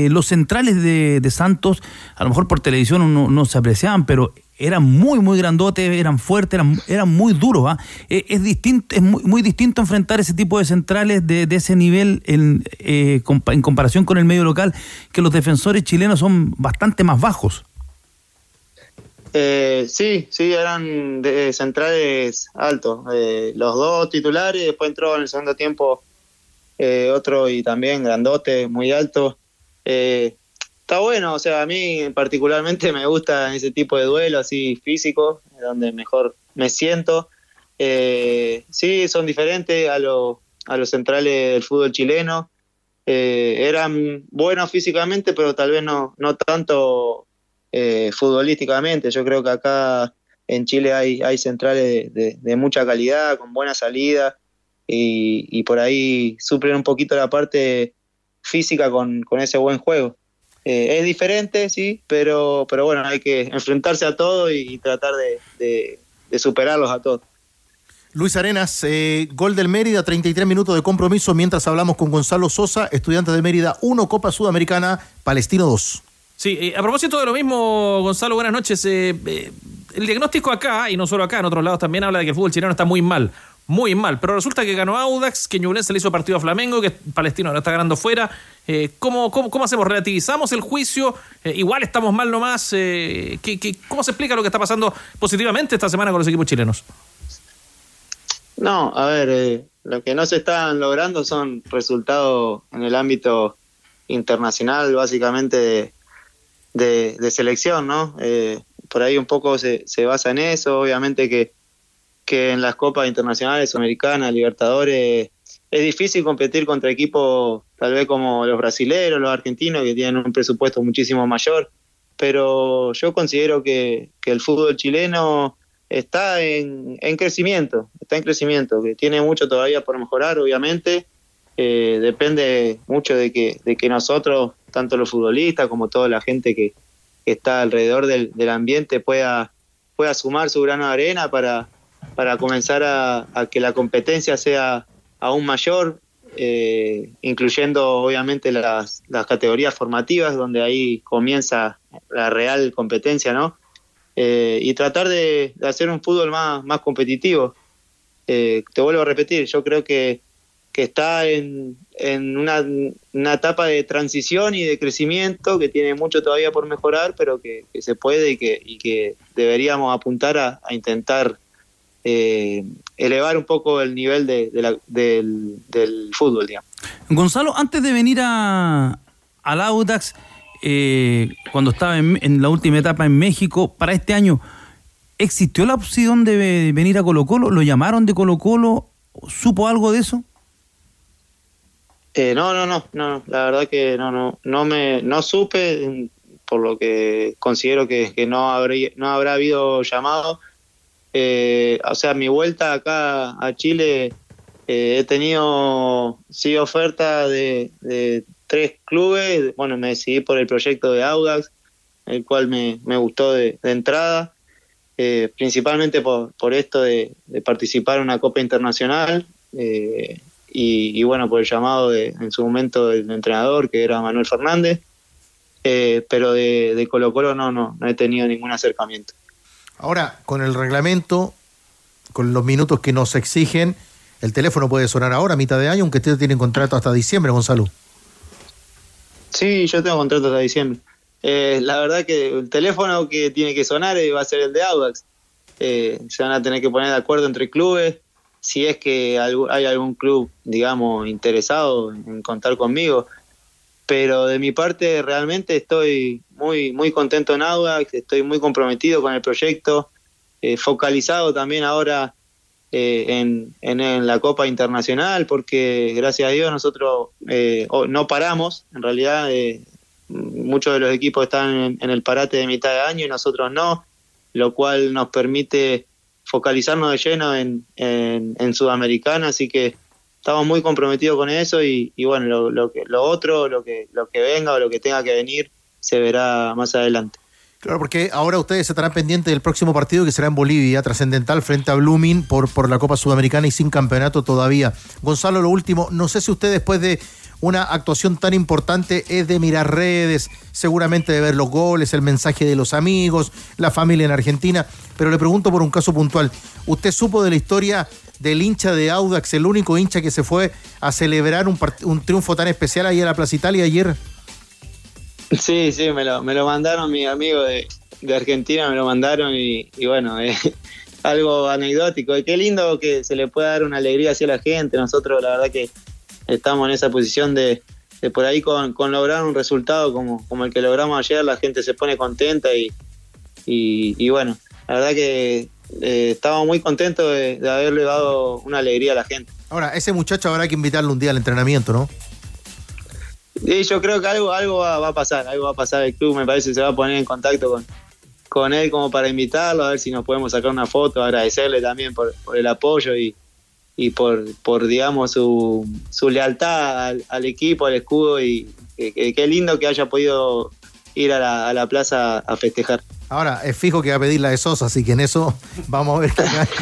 los centrales de, de Santos, a lo mejor por televisión no, no se apreciaban, pero eran muy, muy grandotes, eran fuertes, eran, eran muy duros. ¿ah? Eh, es distinto, es muy, muy distinto enfrentar ese tipo de centrales de, ese nivel en, eh, en comparación con el medio local, que los defensores chilenos son bastante más bajos. Eh, sí, sí, eran de, centrales altos. Eh, los dos titulares, después entró en el segundo tiempo eh, otro y también grandote, muy alto. Eh, está bueno, o sea, a mí particularmente me gusta ese tipo de duelo así físico, donde mejor me siento. Eh, sí, son diferentes a, lo- a los centrales del fútbol chileno. Eh, eran buenos físicamente, pero tal vez no, no tanto eh, futbolísticamente. Yo creo que acá en Chile hay, hay centrales de, mucha calidad, con buena salida, y, y por ahí suplen un poquito la parte física con, con ese buen juego. Eh, es diferente, sí, pero, pero bueno, hay que enfrentarse a todo y, tratar de, de- de superarlos a todos. Luis Arenas, eh, gol del Mérida, 33 minutos de compromiso mientras hablamos con Gonzalo Sosa, estudiante de Mérida 1, Copa Sudamericana, Palestino 2. Sí, eh, a propósito de lo mismo, Gonzalo, buenas noches. Eh, eh, el diagnóstico acá, y no solo acá, en otros lados también habla de que el fútbol chileno está muy mal. Muy mal, pero resulta que ganó Audax, que Ñublense le hizo partido a Flamengo, que Palestino lo está ganando fuera. Eh, ¿cómo, cómo, cómo hacemos? ¿Relativizamos el juicio? Eh, igual estamos mal nomás. Eh, ¿qué, qué, cómo se explica lo que está pasando positivamente esta semana con los equipos chilenos? No, a ver, lo que no se están logrando son resultados en el ámbito internacional, básicamente de, de- selección, ¿no? Por ahí un poco se, se basa en eso, obviamente que, que en las copas internacionales, americanas, Libertadores, es difícil competir contra equipos tal vez como los brasileños, los argentinos, que tienen un presupuesto muchísimo mayor, pero yo considero que, que el fútbol chileno está en, en crecimiento, está en crecimiento, que tiene mucho todavía por mejorar, obviamente. Eh, depende mucho de que, de que nosotros, tanto los futbolistas como toda la gente que, que está alrededor del, del ambiente, pueda, pueda sumar su grano de arena para, para comenzar a, que la competencia sea aún mayor, eh, incluyendo obviamente las, categorías formativas, donde ahí comienza la real competencia, ¿no? Eh, y tratar de, hacer un fútbol más, más competitivo. Eh, te vuelvo a repetir, yo creo que, que está en, en una, una etapa de transición y de crecimiento que tiene mucho todavía por mejorar, pero que, que se puede y que, y que deberíamos apuntar a, a intentar eh, elevar un poco el nivel de, de la- del, del fútbol, digamos. Gonzalo, antes de venir a, al Audax, eh, cuando estaba en, en la última etapa en México, para este año, ¿existió la opción de venir a Colo Colo? ¿Lo llamaron de Colo Colo? ¿Supo algo de eso? Eh, no, no, no, no, la verdad que no, no, no me, no supe, por lo que considero que, que no, habría, no habrá habido llamado. Eh, o sea, mi vuelta acá a Chile eh, he tenido sí oferta de, tres clubes. Bueno, me decidí por el proyecto de Audax, el cual me, me gustó de, entrada, eh, principalmente por, por esto de, de participar en una Copa Internacional. eh, y, y bueno, por el llamado de, en su momento del entrenador, que era Manuel Fernández, eh, pero de, de Colo Colo no, no, no he tenido ningún acercamiento. Ahora, con el reglamento, con los minutos que nos exigen, el teléfono puede sonar ahora, a mitad de año, aunque ustedes tienen contrato hasta diciembre, Gonzalo. Sí, yo tengo contrato hasta diciembre. Eh, la verdad que el teléfono que tiene que sonar eh, va a ser el de Audax. Eh, se van a tener que poner de acuerdo entre clubes. Si es que hay algún club, digamos, interesado en contar conmigo. Pero de mi parte, realmente estoy muy, muy contento en Audax, estoy muy comprometido con el proyecto, eh, focalizado también ahora eh, en, en, la Copa Internacional, porque gracias a Dios nosotros eh, no paramos, en realidad eh, muchos de los equipos están en, en el parate de mitad de año y nosotros no, lo cual nos permite focalizarnos de lleno en, en, en Sudamericana, así que estamos muy comprometidos con eso y, bueno, lo, lo, que, lo otro, lo que, lo que venga o lo que tenga que venir, se verá más adelante. Claro, porque ahora ustedes estarán pendientes del próximo partido que será en Bolivia, trascendental frente a Blooming por, por la Copa Sudamericana y sin campeonato todavía. Gonzalo, lo último, no sé si usted después de una actuación tan importante es de mirar redes, seguramente de ver los goles, el mensaje de los amigos, la familia en Argentina, pero le pregunto por un caso puntual. ¿Usted supo de la historia del hincha de Audax, el único hincha que se fue a celebrar un, un triunfo tan especial ahí a la Plaza Italia ayer? Sí, sí, me lo, me lo mandaron mis amigos de, de Argentina, me lo mandaron y, bueno, [laughs] es algo anecdótico. Y qué lindo que se le pueda dar una alegría hacia la gente. Nosotros la verdad que estamos en esa posición de, de por ahí con, con lograr un resultado como, como el que logramos ayer, la gente se pone contenta y, y bueno, la verdad que eh, estamos muy contentos de, de haberle dado una alegría a la gente. Ahora, ese muchacho habrá que invitarlo un día al entrenamiento, ¿no? Sí, yo creo que algo, algo va, va a pasar, algo va a pasar. El club me parece que se va a poner en contacto con, con él como para invitarlo, a ver si nos podemos sacar una foto, agradecerle también por, por el apoyo y, y por, por digamos, su, su lealtad al, al equipo, al escudo y que- que- qué lindo que haya podido ir a la, a la plaza a festejar. Ahora, es fijo que va a pedir la de Sosa, así que en eso vamos a ver.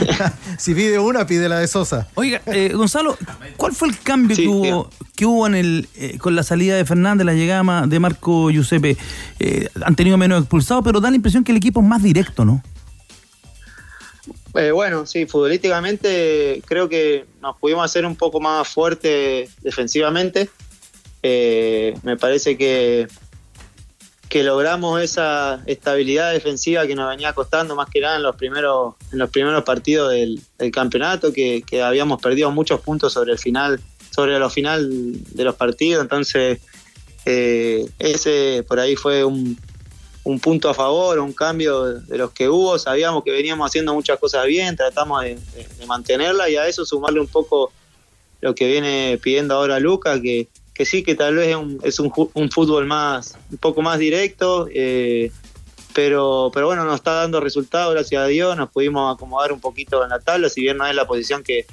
[laughs] si pide una, pide la de Sosa. Oiga, eh, Gonzalo, ¿cuál fue el cambio que, hubo, que hubo en el eh, con la salida de Fernández, la llegada de Marco Giuseppe? Eh, han tenido menos expulsados, pero da la impresión que el equipo es más directo, ¿no? Eh, bueno, sí, futbolísticamente creo que nos pudimos hacer un poco más fuerte defensivamente. Eh, me parece que, que logramos esa estabilidad defensiva que nos venía costando más que nada en los primeros, en los primeros partidos del, campeonato, que, habíamos perdido muchos puntos sobre el final, sobre los final de los partidos. Entonces, eh, ese por ahí fue un, un punto a favor, un cambio de los que hubo. Sabíamos que veníamos haciendo muchas cosas bien, tratamos de mantenerla y a eso sumarle un poco lo que viene pidiendo ahora Luca, que, que sí, que tal vez es un, es un, fútbol más, un poco más directo, eh, pero, pero bueno, nos está dando resultados, gracias a Dios, nos pudimos acomodar un poquito en la tabla, si bien no es la posición que,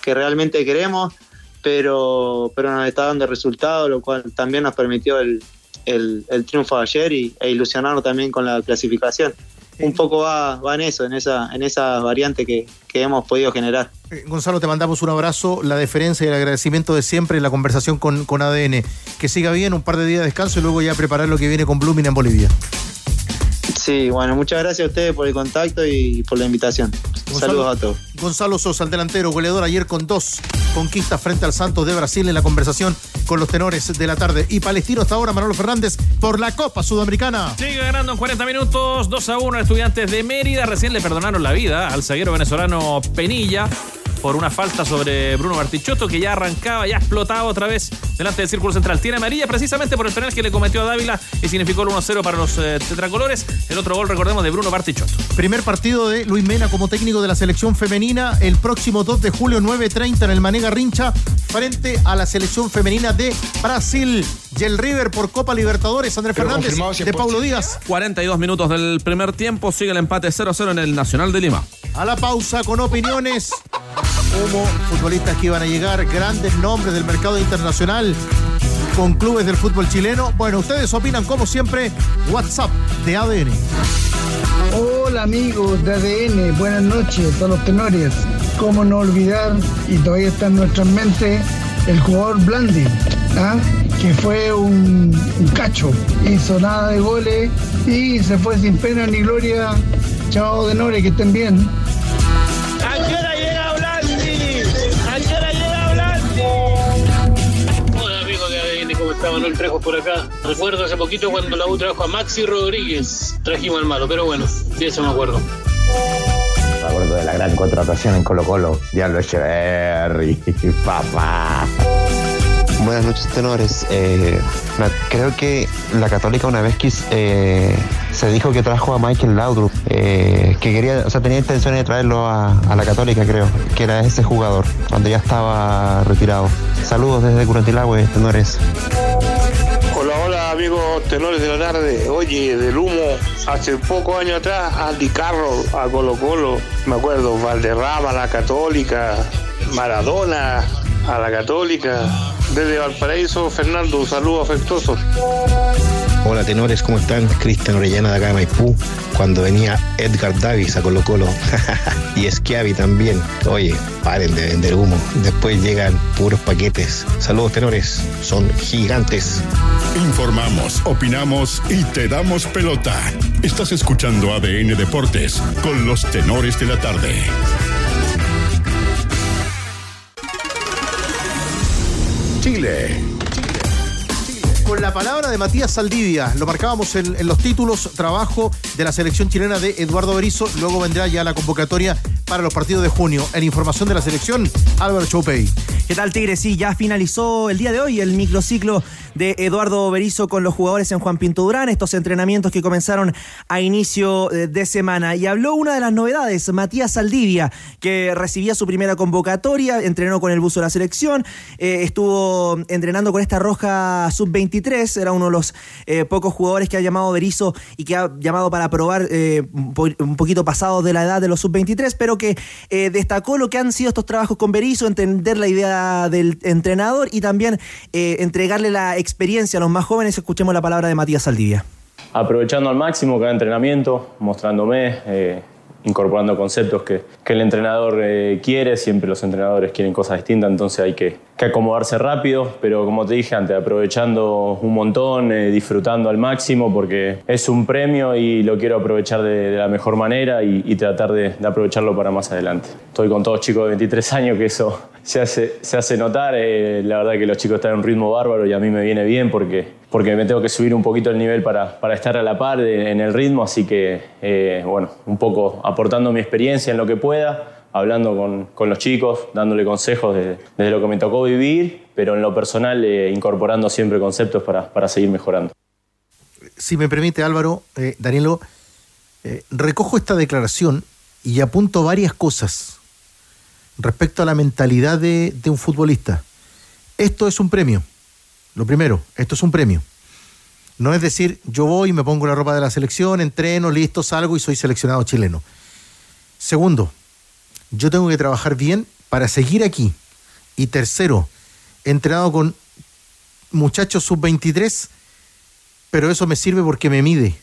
que realmente queremos, pero, pero nos está dando resultados, lo cual también nos permitió el, el, el triunfo de ayer y, e ilusionarnos también con la clasificación. Un poco va, va en eso, en esa, en esa variante que, que hemos podido generar. Eh, Gonzalo, te mandamos un abrazo, la deferencia y el agradecimiento de siempre en la conversación con, con ADN. Que siga bien, un par de días de descanso y luego ya preparar lo que viene con Blooming en Bolivia. Sí, bueno, muchas gracias a ustedes por el contacto y por la invitación. Saludos a todos. Gonzalo Sosa, el delantero, goleador ayer con dos conquistas frente al Santos de Brasil en la conversación con los tenores de la tarde. Y Palestino hasta ahora, Manolo Fernández, por la Copa Sudamericana. Sigue ganando en 40 minutos, 2 a 1 Estudiantes de Mérida. Recién le perdonaron la vida al zaguero venezolano Penilla. Por una falta sobre Bruno Bartichotto que ya arrancaba, ya explotaba otra vez delante del círculo central. Tiene amarilla precisamente por el penal que le cometió a Dávila y significó el 1-0 para los eh, tetracolores. El otro gol, recordemos, de Bruno Bartichotto. Primer partido de Luis Mena como técnico de la selección femenina el próximo 2 de julio 9.30 en el Manega Rincha frente a la selección femenina de Brasil. Y el River por Copa Libertadores, Andrés Pero Fernández, de Paulo Díaz. 42 minutos del primer tiempo, sigue el empate 0-0 en el Nacional de Lima. A la pausa con opiniones. Como futbolistas que iban a llegar, grandes nombres del mercado internacional con clubes del fútbol chileno. Bueno, ustedes opinan como siempre. WhatsApp de ADN. Hola amigos de ADN, buenas noches a los tenores. Cómo no olvidar, y todavía está en nuestras mentes, el jugador Blandi, ¿ah? que fue un, un cacho, hizo nada de goles y se fue sin pena ni gloria. Chao tenores, que estén bien. ¿A qué hora llega está Manuel Trejo por acá? Recuerdo hace poquito cuando la U trajo a Maxi Rodríguez, trajimos al malo, pero bueno, sí, eso me acuerdo. Me acuerdo de la gran contratación en Colo Colo. Diablo Echeverry, [laughs] papá. Buenas noches, tenores. Eh, creo que la Católica una vez quis- eh, se dijo que trajo a Michael Laudrup, eh, que quería, o sea, tenía intenciones de traerlo a, a la Católica, creo, que era ese jugador, cuando ya estaba retirado. Saludos desde Curantilagüe, tenores. Amigos tenores de la tarde. Oye, del humo, hace pocos años atrás, Andy Carroll a Colo Colo, me acuerdo, Valderrama la Católica, Maradona a la Católica. Desde Valparaíso, Fernando, un saludo afectuoso. Hola tenores, ¿cómo están? Cristian Orellana de acá de Maipú, cuando venía Edgar Davis a Colo Colo [laughs] y Schiavi también. Oye, paren de vender humo, después llegan puros paquetes. Saludos tenores, son gigantes. Informamos, opinamos y te damos pelota. Estás escuchando ADN Deportes con los tenores de la tarde. Chile. Con la palabra de Matías Saldivia, lo marcábamos en, los títulos, trabajo de la selección chilena de Eduardo Berizzo, luego vendrá ya la convocatoria para los partidos de junio. En información de la selección, Álvaro Choupey. ¿Qué tal, Tigre? Sí, ya finalizó el día de hoy el microciclo de Eduardo Berizzo con los jugadores en Juan Pinto Durán, estos entrenamientos que comenzaron a inicio eh, de semana. Y habló una de las novedades, Matías Saldivia, que recibía su primera convocatoria, entrenó con el buzo de la selección, eh, estuvo entrenando con esta roja sub-23, era uno de los eh, pocos jugadores que ha llamado Berizzo y que ha llamado para probar un poquito pasado de la edad de los sub-23, pero que eh, destacó lo que han sido estos trabajos con Berizzo, entender la idea del entrenador y también eh, entregarle la experiencia a los más jóvenes. Escuchemos la palabra de Matías Saldivia. aprovechando al máximo cada entrenamiento, mostrándome, eh, incorporando conceptos que, que el entrenador eh, quiere, siempre los entrenadores quieren cosas distintas, entonces hay que, acomodarse rápido, pero como te dije antes, aprovechando un montón, eh, disfrutando al máximo, porque es un premio y lo quiero aprovechar de, la mejor manera y, tratar de, de aprovecharlo para más adelante. Estoy con todos chicos de 23 años, que eso [laughs] se hace, se hace notar, eh, la verdad que los chicos están en un ritmo bárbaro y a mí me viene bien porque porque me tengo que subir un poquito el nivel para, estar a la par de- en el ritmo, así que, eh, bueno, un poco aportando mi experiencia en lo que pueda, hablando con, los chicos, dándole consejos de- desde lo que me tocó vivir, pero en lo personal eh, incorporando siempre conceptos para, seguir mejorando. Si me permite, Álvaro, eh, Danilo, eh, recojo esta declaración y apunto varias cosas respecto a la mentalidad de un futbolista. Esto es un premio. Lo primero, esto es un premio. No es decir, yo voy, me pongo la ropa de la selección, entreno, listo, salgo y soy seleccionado chileno. Segundo, yo tengo que trabajar bien para seguir aquí. Y tercero, he entrenado con muchachos sub-23, pero eso me sirve porque me mide.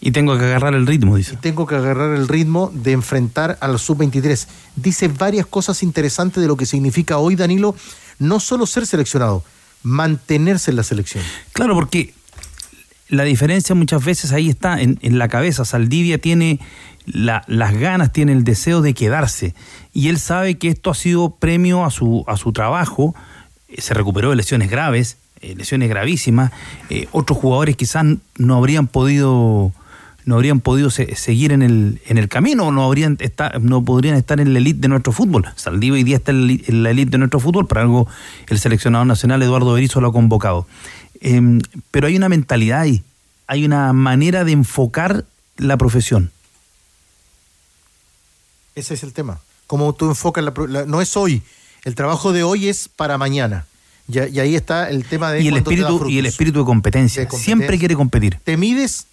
Y tengo que agarrar el ritmo, dice. Y tengo que agarrar el ritmo de enfrentar a los sub-23. Dice varias cosas interesantes de lo que significa hoy, Danilo, no solo ser seleccionado, mantenerse en la selección. Claro, porque la diferencia muchas veces ahí está en, la cabeza. Saldivia tiene la- las ganas, tiene el deseo de quedarse. Y él sabe que esto ha sido premio a su, a su trabajo. Eh, Se recuperó de lesiones graves, eh, lesiones gravísimas. Eh, otros jugadores quizás no habrían podido no habrían podido se- seguir en el, en el camino, no habrían estar, no podrían estar en la elite de nuestro fútbol. Saldívar hoy día está en la elite de nuestro fútbol, por algo el seleccionador nacional Eduardo Berizzo lo ha convocado. Em, pero hay una mentalidad ahí, hay una manera de enfocar la profesión. Ese es el tema. Cómo tú enfocas la, la- No es hoy. El trabajo de hoy es para mañana. Y, y ahí está el tema de. Y el, espíritu, y el espíritu de competencia. De competencia. Siempre quiere competir. Te mides,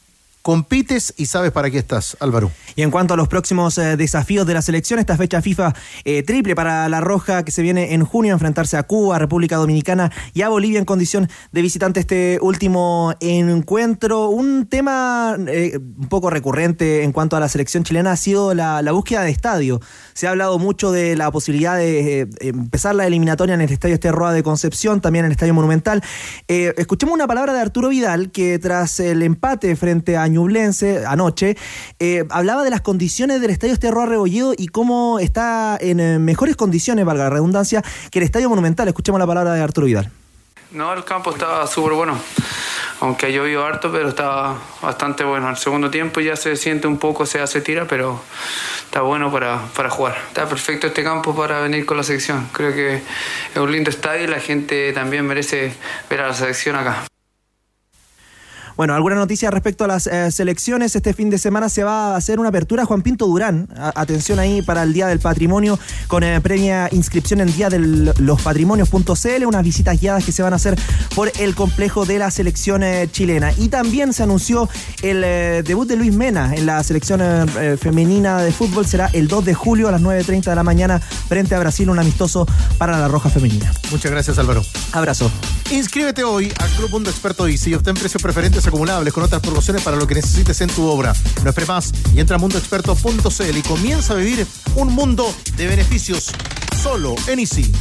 compites y sabes para qué estás, Álvaro. Y en cuanto a los próximos eh, desafíos de la selección, esta fecha FIFA eh, triple para la Roja que se viene en junio a enfrentarse a Cuba, República Dominicana y a Bolivia en condición de visitante este último encuentro. Un tema eh, un poco recurrente en cuanto a la selección chilena ha sido la, búsqueda de estadio. Se ha hablado mucho de la posibilidad de empezar la eliminatoria en el Estadio Esterroa de Concepción, también en el Estadio Monumental. Escuchemos una palabra de Arturo Vidal que tras el empate frente a Ñublense anoche, eh, hablaba de las condiciones del Estadio Esterroa Rebolledo y cómo está en eh, mejores condiciones, valga la redundancia, que el Estadio Monumental. Escuchemos la palabra de Arturo Vidal. No, el campo estaba súper bueno. Aunque ha llovido harto, pero estaba bastante bueno. Al segundo tiempo ya se siente un poco, se hace tira, pero está bueno para, para jugar. Está perfecto este campo para venir con la selección. Creo que es un lindo estadio y la gente también merece ver a la selección acá. Bueno, alguna noticia respecto a las eh, selecciones. Este fin de semana se va a hacer una apertura Juan Pinto Durán. A- atención ahí para el Día del Patrimonio con eh, previa inscripción en día de lospatrimonios.cl. Unas visitas guiadas que se van a hacer por el complejo de la selección eh, chilena. Y también se anunció el eh, debut de Luis Mena en la selección femenina de fútbol. Será el 2 de julio a las 9.30 de la mañana frente a Brasil. Un amistoso para la Roja Femenina. Muchas gracias, Álvaro. Abrazo. Inscríbete hoy al Club Mundo Experto y obtén precios preferentes acumulables con otras promociones para lo que necesites en tu obra. No esperes más y entra a mundoexperto.cl y comienza a vivir un mundo de beneficios solo en Easy.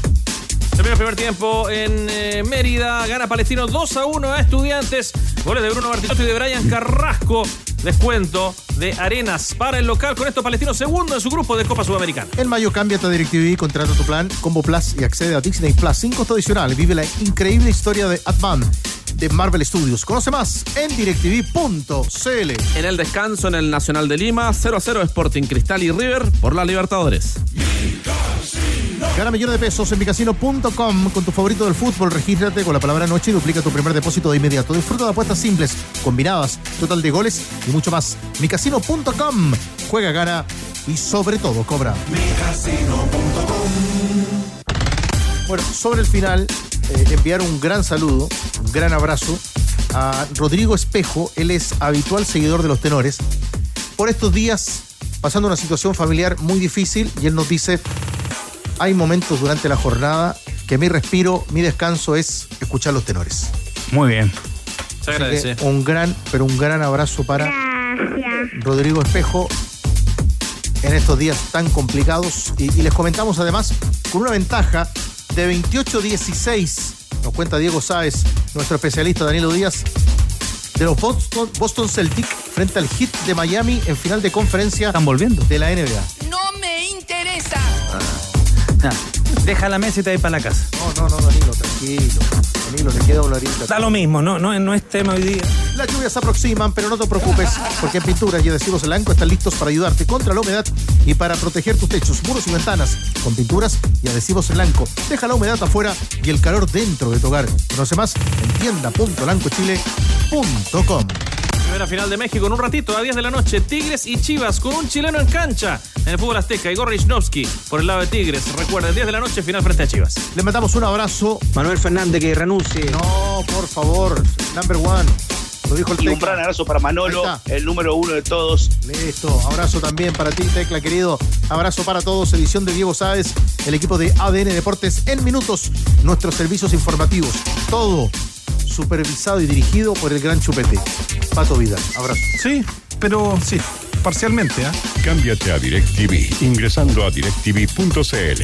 Termina el primer tiempo en eh, Mérida. Gana Palestino 2 a 1 a Estudiantes. Goles de Bruno Martínez y de Brian Carrasco. Descuento de Arenas para el local. Con esto, Palestino segundo en su grupo de Copa Sudamericana. En mayo cámbiate a DirecTV, contrata tu plan Combo Plus y accede a Disney Plus sin costo adicional. Vive la increíble historia de Atman de Marvel Studios. Conoce más en directv.cl. En el descanso en el Nacional de Lima, 0 a 0 Sporting Cristal y River por la Libertadores. Gana millones de pesos en micasino.com con tu favorito del fútbol. Regístrate con la palabra noche y duplica tu primer depósito de inmediato. Disfruta de apuestas simples, combinadas, total de goles y mucho más. Micasino.com. Juega, gana y sobre todo cobra. Bueno, sobre el final, eh, enviar un gran saludo, un gran abrazo a Rodrigo Espejo. Él es habitual seguidor de los tenores. Por estos días, pasando una situación familiar muy difícil, y él nos dice: hay momentos durante la jornada que mi respiro, mi descanso es escuchar los tenores. Muy bien. Se Así agradece. que un gran, pero un gran abrazo para Rodrigo Espejo en estos días tan complicados. Y, y les comentamos además con una ventaja de 28-16, nos cuenta Diego Sáez, nuestro especialista Danilo Díaz, de los Boston, Boston Celtic frente al Heat de Miami en final de conferencia Están volviendo. de la NBA. No me interesa. Ya, [laughs] Deja la mesa y te vas para la casa. No, no, no, Danilo, tranquilo. Danilo, le queda horita. Da lo mismo, no, no, no es tema hoy día. Las lluvias se aproximan, pero no te preocupes, porque en Pinturas y Adhesivos Blanco están listos para ayudarte contra la humedad y para proteger tus techos, muros y ventanas con pinturas y adhesivos blanco. Deja la humedad afuera y el calor dentro de tu hogar. Conoce más en tienda.blancochile.com. Primera final de México en un ratito, a 10 de la noche. Tigres y Chivas con un chileno en cancha en el fútbol azteca. Igor Lichnowsky por el lado de Tigres. Recuerda, 10 de la noche, final frente a Chivas. Le mandamos un abrazo. Manuel Fernández que renuncie. No, por favor, number one. Lo dijo el Y un Tecla. gran abrazo para Manolo, el número uno de todos. Listo, abrazo también para ti, Tecla, querido. Abrazo para todos, edición de Diego Sáez, el equipo de ADN Deportes en minutos, nuestros servicios informativos. Todo supervisado y dirigido por el gran chupete. Pato Vidal, abrazo. Sí, pero sí, parcialmente. ¿ah? Cámbiate a DirecTV ingresando a directv.cl.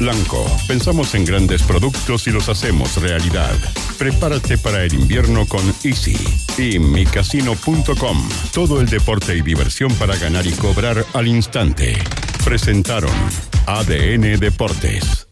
Blanco, pensamos en grandes productos y los hacemos realidad. Prepárate para el invierno con Easy y micasino.com. Todo el deporte y diversión para ganar y cobrar al instante. Presentaron ADN Deportes.